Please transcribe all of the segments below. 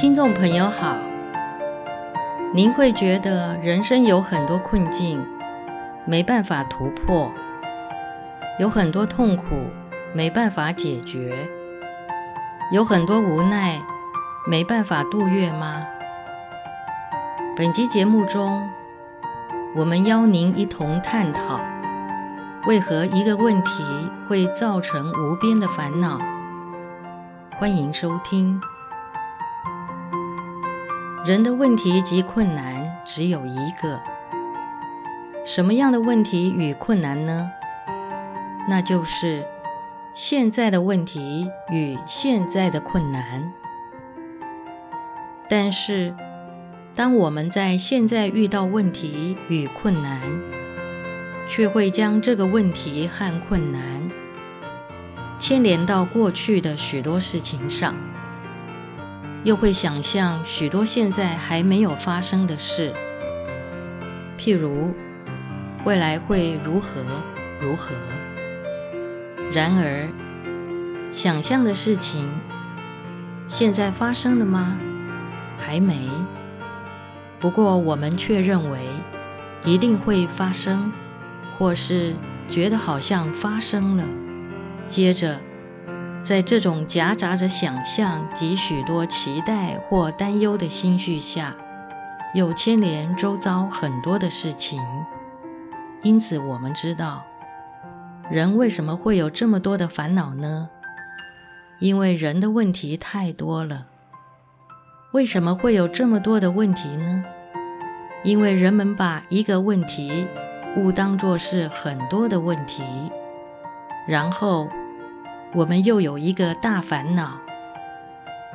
听众朋友好，您会觉得人生有很多困境，没办法突破，有很多痛苦没办法解决，有很多无奈没办法度越吗？本集节目中，我们邀您一同探讨，为何一个问题会造成无边的烦恼。欢迎收听。人的问题及困难只有一个，什么样的问题与困难呢？那就是现在的问题与现在的困难。但是，当我们在现在遇到问题与困难，却会将这个问题和困难牵连到过去的许多事情上。又会想象许多现在还没有发生的事，譬如未来会如何如何。然而，想象的事情现在发生了吗？还没。不过我们却认为一定会发生，或是觉得好像发生了。接着。在这种夹杂着想象及许多期待或担忧的心绪下，又牵连周遭很多的事情，因此我们知道，人为什么会有这么多的烦恼呢？因为人的问题太多了。为什么会有这么多的问题呢？因为人们把一个问题误当作是很多的问题，然后。我们又有一个大烦恼，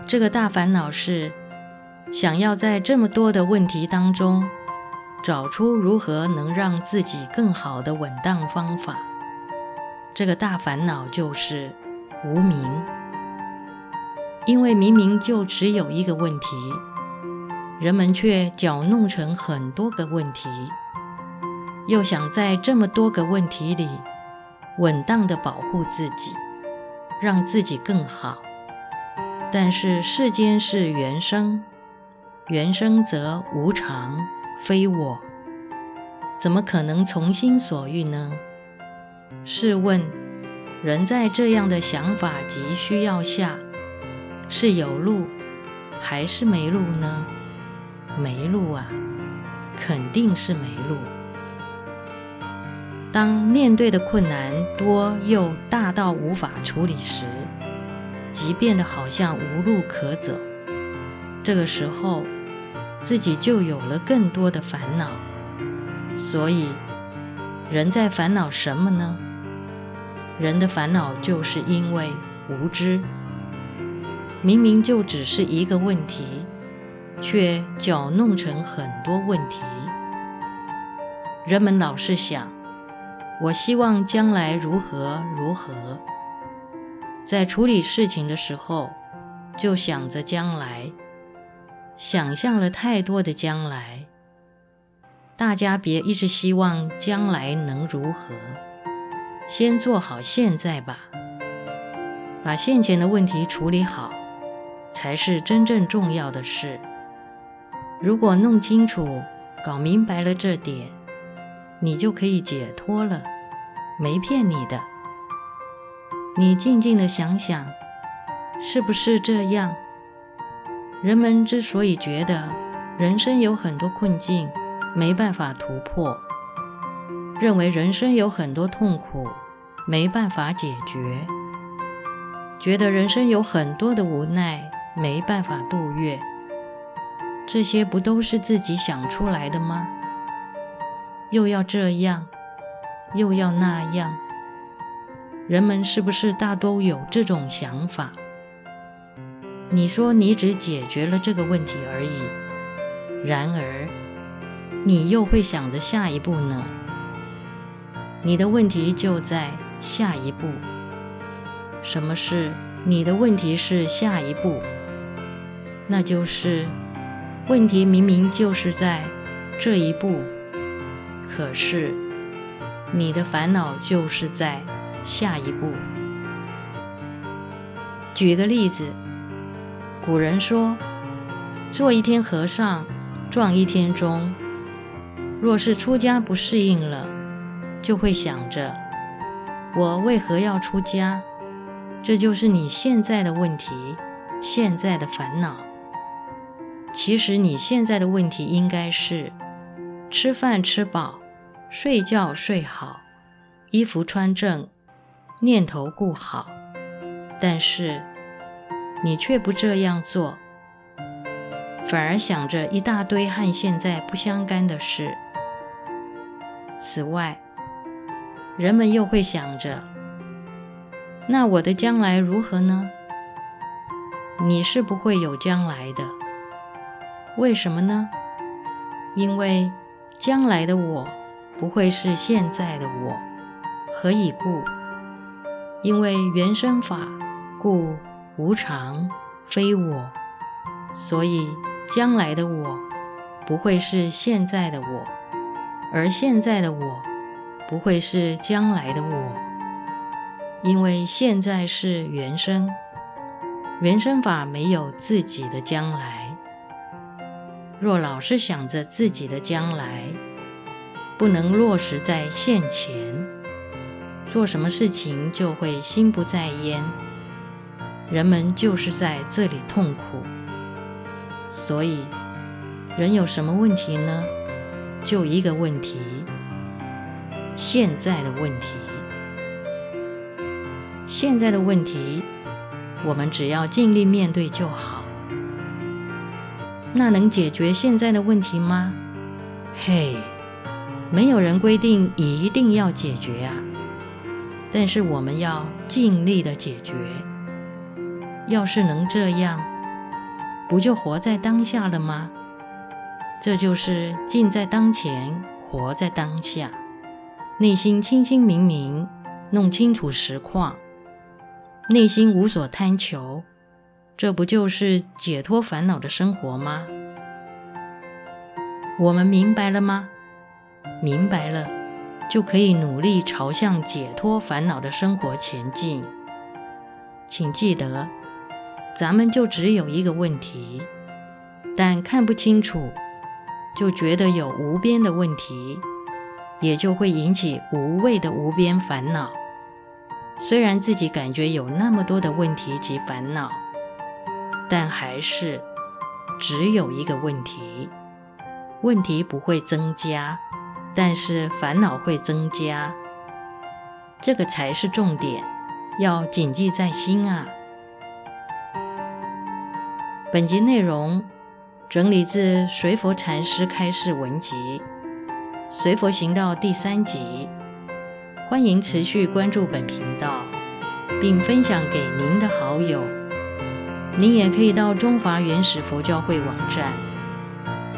这个大烦恼是想要在这么多的问题当中找出如何能让自己更好的稳当方法。这个大烦恼就是无名，因为明明就只有一个问题，人们却搅弄成很多个问题，又想在这么多个问题里稳当的保护自己。让自己更好，但是世间是缘生，缘生则无常，非我，怎么可能从心所欲呢？试问，人在这样的想法及需要下，是有路还是没路呢？没路啊，肯定是没路。当面对的困难多又大到无法处理时，即便的好像无路可走，这个时候自己就有了更多的烦恼。所以，人在烦恼什么呢？人的烦恼就是因为无知。明明就只是一个问题，却搅弄成很多问题。人们老是想。我希望将来如何如何，在处理事情的时候，就想着将来，想象了太多的将来。大家别一直希望将来能如何，先做好现在吧，把现前的问题处理好，才是真正重要的事。如果弄清楚、搞明白了这点，你就可以解脱了。没骗你的，你静静的想想，是不是这样？人们之所以觉得人生有很多困境，没办法突破，认为人生有很多痛苦，没办法解决，觉得人生有很多的无奈，没办法度越，这些不都是自己想出来的吗？又要这样。又要那样，人们是不是大都有这种想法？你说你只解决了这个问题而已，然而你又会想着下一步呢？你的问题就在下一步。什么是你的问题是下一步？那就是问题明明就是在这一步，可是。你的烦恼就是在下一步。举个例子，古人说：“做一天和尚撞一天钟。若是出家不适应了，就会想着我为何要出家？这就是你现在的问题，现在的烦恼。其实你现在的问题应该是吃饭吃饱，睡觉睡好，衣服穿正，念头顾好。但是你却不这样做，反而想着一大堆和现在不相干的事。此外，人们又会想着，那我的将来如何呢？你是不会有将来的。为什么呢？因为将来的我不会是现在的我。何以故？因为缘生法。故无常，非我，所以将来的我不会是现在的我，而现在的我不会是将来的我，因为现在是缘生，缘生法没有自己的将来。若老是想着自己的将来，不能落实在现前，做什么事情就会心不在焉。人们就是在这里痛苦，所以人有什么问题呢？就一个问题：现在的问题。现在的问题，我们只要尽力面对就好。那能解决现在的问题吗？嘿，没有人规定一定要解决啊，但是我们要尽力的解决。要是能这样，不就活在当下了吗？这就是尽在当前，活在当下，内心清清明明，弄清楚实况，内心无所贪求，这不就是解脱烦恼的生活吗？我们明白了吗？明白了，就可以努力朝向解脱烦恼的生活前进。请记得。咱们就只有一个问题，但看不清楚，就觉得有无边的问题，也就会引起无谓的无边烦恼。虽然自己感觉有那么多的问题及烦恼，但还是只有一个问题，问题不会增加，但是烦恼会增加。这个才是重点，要谨记在心啊。本集内容整理自随佛禅师开示文集《随佛行道》第三集，欢迎持续关注本频道，并分享给您的好友。您也可以到中华原始佛教会网站